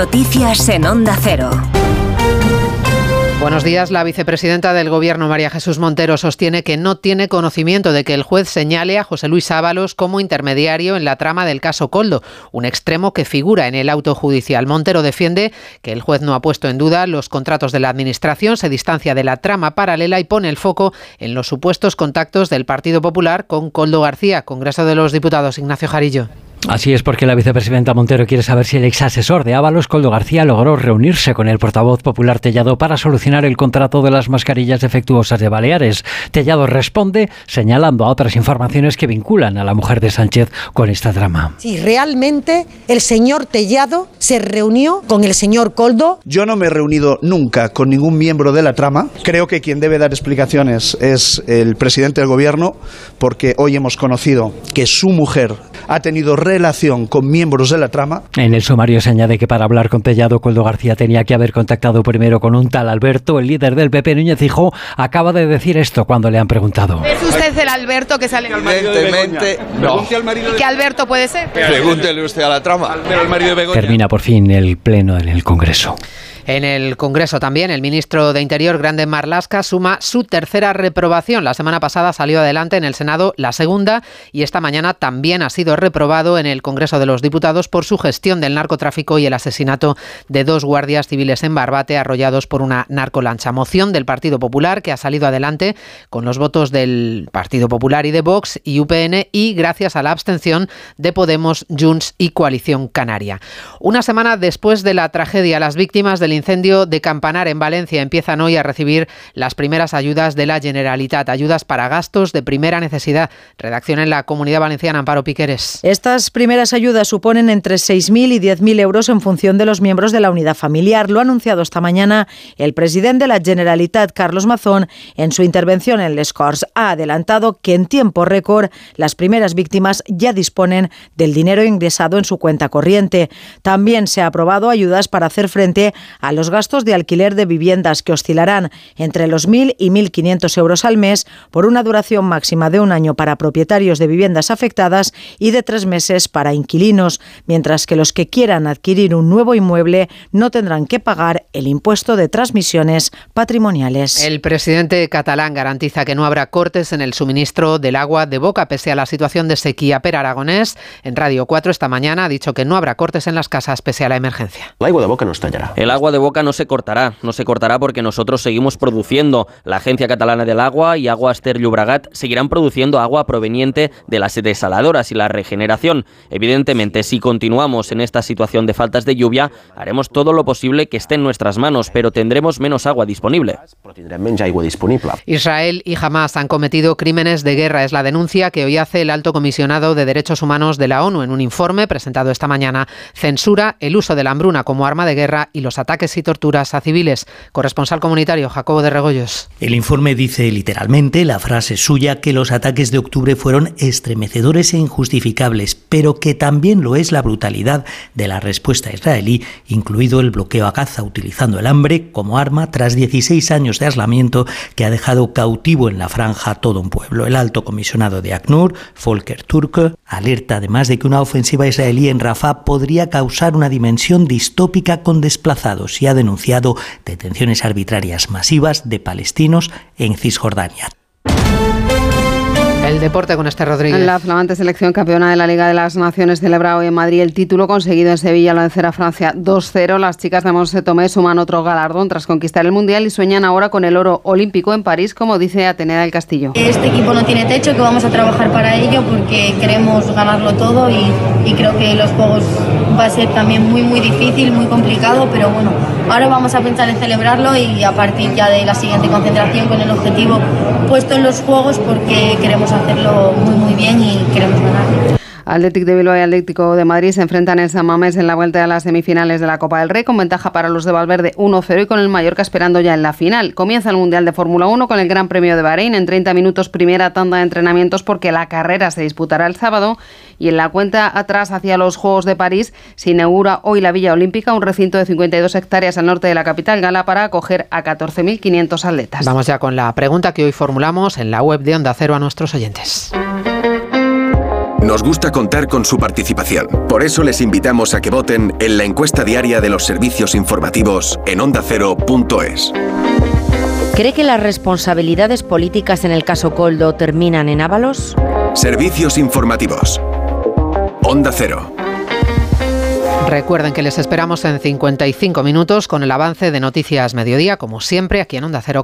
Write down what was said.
Noticias en Onda Cero. Buenos días. La vicepresidenta del Gobierno, María Jesús Montero, sostiene que no tiene conocimiento de que el juez señale a José Luis Ábalos como intermediario en la trama del caso Coldo, un extremo que figura en el auto judicial. Montero defiende que el juez no ha puesto en duda los contratos de la Administración, se distancia de la trama paralela y pone el foco en los supuestos contactos del Partido Popular con Coldo García, Congreso de los Diputados. Ignacio Jarillo. Así es porque la vicepresidenta Montero quiere saber si el ex asesor de Ábalos, Coldo García, logró reunirse con el portavoz popular Tellado para solucionar el contrato de las mascarillas defectuosas de Baleares. Tellado responde señalando a otras informaciones que vinculan a la mujer de Sánchez con esta drama. Si realmente el señor Tellado se reunió con el señor Coldo. Yo no me he reunido nunca con ningún miembro de la trama. Creo que quien debe dar explicaciones es el presidente del gobierno porque hoy hemos conocido que su mujer ha tenido relación con miembros de la trama. En el sumario se añade que para hablar con Tellado, Coldo García tenía que haber contactado primero con un tal Alberto, el líder del PP Núñez Hijo, acaba de decir esto cuando le han preguntado. ¿Es usted el Alberto que sale? Evidentemente, no. ¿Qué Alberto puede ser? Pregúntele usted a la trama. Termina por fin el pleno en el Congreso. En el Congreso también, el ministro de Interior, Grande Marlasca, suma su tercera reprobación. La semana pasada salió adelante en el Senado la segunda y esta mañana también ha sido reprobado en el Congreso de los Diputados por su gestión del narcotráfico y el asesinato de dos guardias civiles en Barbate arrollados por una narcolancha. Moción del Partido Popular que ha salido adelante con los votos del Partido Popular y de Vox y UPN y gracias a la abstención de Podemos, Junts y Coalición Canaria. Una semana después de la tragedia, las víctimas del incendio de Campanar en Valencia empiezan hoy a recibir las primeras ayudas de la Generalitat, ayudas para gastos de primera necesidad. Redacción en la Comunidad Valenciana, Amparo Piqueres. Estas primeras ayudas suponen entre 6.000 y 10.000 euros en función de los miembros de la unidad familiar. Lo ha anunciado esta mañana el presidente de la Generalitat, Carlos Mazón, en su intervención en Les Corts. Ha adelantado que en tiempo récord las primeras víctimas ya disponen del dinero ingresado en su cuenta corriente. También se ha aprobado ayudas para hacer frente a los gastos de alquiler de viviendas que oscilarán entre los 1.000 y 1.500 euros al mes por una duración máxima de un año para propietarios de viviendas afectadas y de tres meses para inquilinos, mientras que los que quieran adquirir un nuevo inmueble no tendrán que pagar el impuesto de transmisiones patrimoniales. El presidente catalán garantiza que no habrá cortes en el suministro del agua de boca pese a la situación de sequía. Per Aragonés, en Radio 4 esta mañana, ha dicho que no habrá cortes en las casas pese a la emergencia. El agua de boca no estallará. El agua de boca no se cortará, no se cortará porque nosotros seguimos produciendo. La Agencia Catalana del Agua y Aguas Ter Llobregat seguirán produciendo agua proveniente de las desaladoras y la regeneración. Evidentemente, si continuamos en esta situación de faltas de lluvia, haremos todo lo posible que esté en nuestras manos, pero tendremos menos agua disponible. Israel y Hamas han cometido crímenes de guerra. Es la denuncia que hoy hace el alto comisionado de Derechos Humanos de la ONU en un informe presentado esta mañana. Censura el uso de la hambruna como arma de guerra y los ataques y torturas a civiles. Corresponsal comunitario Jacobo de Regoyos. El informe dice literalmente, la frase suya, que los ataques de octubre fueron estremecedores e injustificables, pero que también lo es la brutalidad de la respuesta israelí, incluido el bloqueo a Gaza utilizando el hambre como arma tras 16 años de aislamiento que ha dejado cautivo en la franja todo un pueblo. El alto comisionado de ACNUR, Volker Turk, alerta además de que una ofensiva israelí en Rafah podría causar una dimensión distópica con desplazados y ha denunciado detenciones arbitrarias masivas de palestinos en Cisjordania. El deporte con este Rodríguez. La flamante selección campeona de la Liga de las Naciones celebra hoy en Madrid el título conseguido en Sevilla al vencer a Francia 2-0. Las chicas de Monse Tomé suman otro galardón tras conquistar el Mundial y sueñan ahora con el oro olímpico en París, como dice Atenea del Castillo. Este equipo no tiene techo, que vamos a trabajar para ello porque queremos ganarlo todo y, y creo que los Juegos va a ser también muy muy difícil, muy complicado, pero bueno, ahora vamos a pensar en celebrarlo y a partir ya de la siguiente concentración con el objetivo puesto en los Juegos porque queremos hacerlo muy muy bien y queremos ganar. Atlético de Bilbao y Atlético de Madrid se enfrentan en San Mamés en la vuelta a las semifinales de la Copa del Rey con ventaja para los de Valverde 1-0 y con el Mallorca esperando ya en la final. Comienza el Mundial de Fórmula 1 con el Gran Premio de Bahrein en 30 minutos primera tanda de entrenamientos porque la carrera se disputará el sábado y en la cuenta atrás hacia los Juegos de París se inaugura hoy la Villa Olímpica, un recinto de 52 hectáreas al norte de la capital gala para acoger a 14.500 atletas. Vamos ya con la pregunta que hoy formulamos en la web de Onda Cero a nuestros oyentes. Nos gusta contar con su participación. Por eso les invitamos a que voten en la encuesta diaria de los servicios informativos en ondacero.es. ¿Cree que las responsabilidades políticas en el caso Coldo terminan en Ábalos? Servicios informativos. Onda Cero. Recuerden que les esperamos en 55 minutos con el avance de Noticias Mediodía, como siempre, aquí en Onda Cero.